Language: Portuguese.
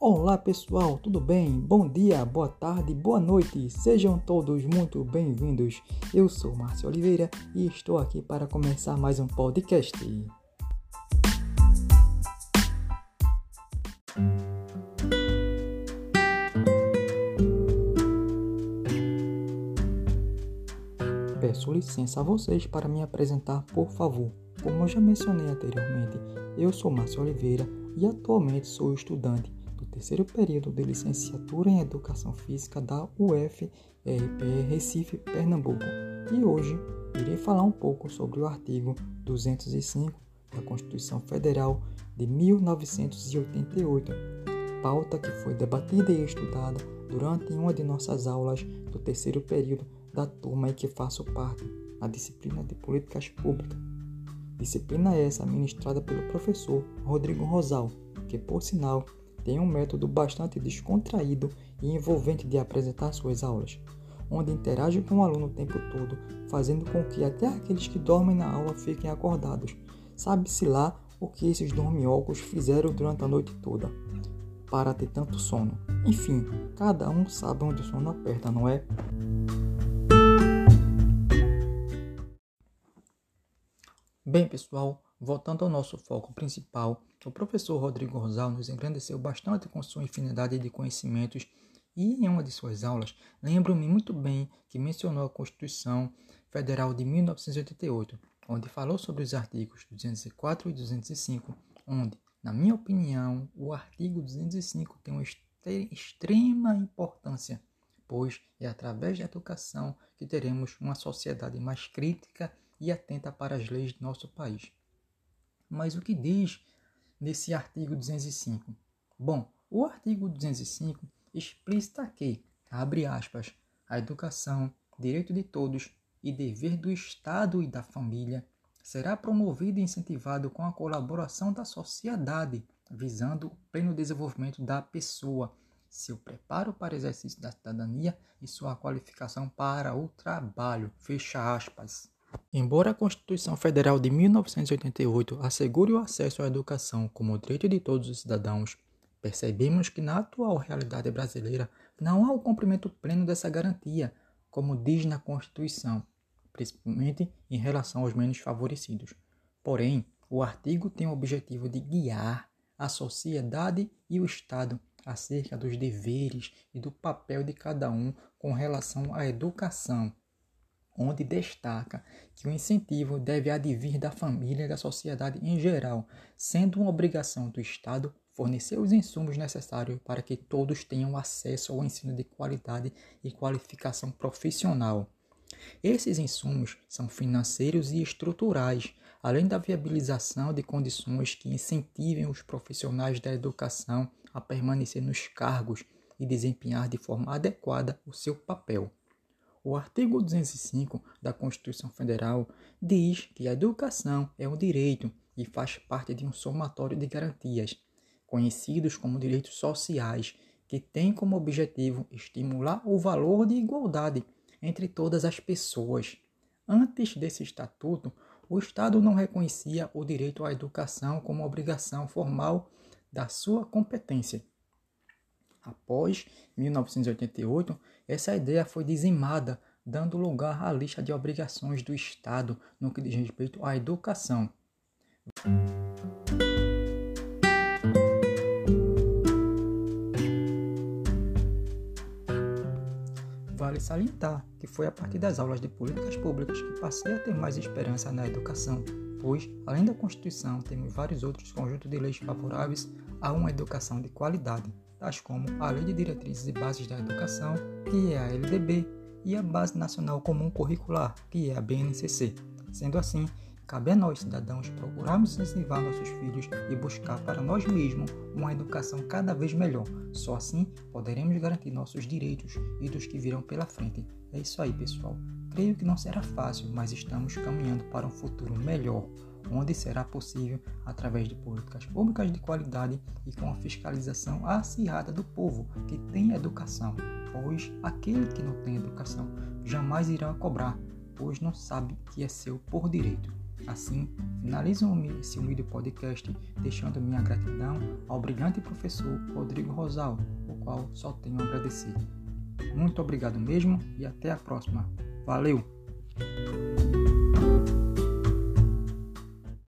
Olá pessoal, tudo bem? Bom dia, boa tarde, boa noite, sejam todos muito bem-vindos. Eu sou Márcio Oliveira e estou aqui para começar mais um podcast. Peço licença a vocês para me apresentar, por favor. Como eu já mencionei anteriormente, eu sou Márcio Oliveira e atualmente sou estudante terceiro período de licenciatura em Educação Física da UFRPE Recife, Pernambuco. E hoje irei falar um pouco sobre o artigo 205 da Constituição Federal de 1988, pauta que foi debatida e estudada durante uma de nossas aulas do terceiro período da turma em que faço parte, na disciplina de Políticas Públicas. Disciplina essa ministrada pelo professor Rodrigo Rosal, que, por sinal, tem um método bastante descontraído e envolvente de apresentar suas aulas, onde interage com o aluno o tempo todo, fazendo com que até aqueles que dormem na aula fiquem acordados. Sabe-se lá o que esses dorminhocos fizeram durante a noite toda para ter tanto sono. Enfim, cada um sabe onde o sono aperta, não é? Bem, pessoal, voltando ao nosso foco principal, o professor Rodrigo Rosal nos engrandeceu bastante com sua infinidade de conhecimentos e em uma de suas aulas, lembro-me muito bem que mencionou a Constituição Federal de 1988, onde falou sobre os artigos 204 e 205, onde, na minha opinião, o artigo 205 tem uma extrema importância, pois é através da educação que teremos uma sociedade mais crítica e atenta para as leis de nosso país. Mas o que diz nesse artigo 205? Bom, o artigo 205 explicita que, abre aspas, a educação, direito de todos e dever do Estado e da família, será promovido e incentivado com a colaboração da sociedade, visando o pleno desenvolvimento da pessoa, seu preparo para o exercício da cidadania e sua qualificação para o trabalho. Fecha aspas. Embora a Constituição Federal de 1988 assegure o acesso à educação como direito de todos os cidadãos, percebemos que na atual realidade brasileira não há o cumprimento pleno dessa garantia, como diz na Constituição, principalmente em relação aos menos favorecidos. Porém, o artigo tem o objetivo de guiar a sociedade e o Estado acerca dos deveres e do papel de cada um com relação à educação onde destaca que o incentivo deve advir da família e da sociedade em geral, sendo uma obrigação do Estado fornecer os insumos necessários para que todos tenham acesso ao ensino de qualidade e qualificação profissional. Esses insumos são financeiros e estruturais, além da viabilização de condições que incentivem os profissionais da educação a permanecer nos cargos e desempenhar de forma adequada o seu papel. O artigo 205 da Constituição Federal diz que a educação é um direito e faz parte de um somatório de garantias, conhecidos como direitos sociais, que tem como objetivo estimular o valor de igualdade entre todas as pessoas. Antes desse estatuto, o Estado não reconhecia o direito à educação como obrigação formal da sua competência. Após 1988, essa ideia foi dizimada, dando lugar à lista de obrigações do Estado no que diz respeito à educação. Vale salientar que foi a partir das aulas de políticas públicas que passei a ter mais esperança na educação, pois, além da Constituição, temos vários outros conjuntos de leis favoráveis a uma educação de qualidade tais como a Lei de Diretrizes e Bases da Educação, que é a LDB, e a Base Nacional Comum Curricular, que é a BNCC. Sendo assim, cabe a nós, cidadãos, procurarmos incentivar nossos filhos e buscar para nós mesmos uma educação cada vez melhor. Só assim poderemos garantir nossos direitos e dos que virão pela frente. É isso aí, pessoal. Creio que não será fácil, mas estamos caminhando para um futuro melhor onde será possível através de políticas públicas de qualidade e com a fiscalização acirrada do povo que tem educação, pois aquele que não tem educação jamais irá cobrar, pois não sabe que é seu por direito. Assim, finalizo esse humilde podcast deixando minha gratidão ao brilhante professor Rodrigo Rosal, o qual só tenho a agradecer. Muito obrigado mesmo e até a próxima. Valeu!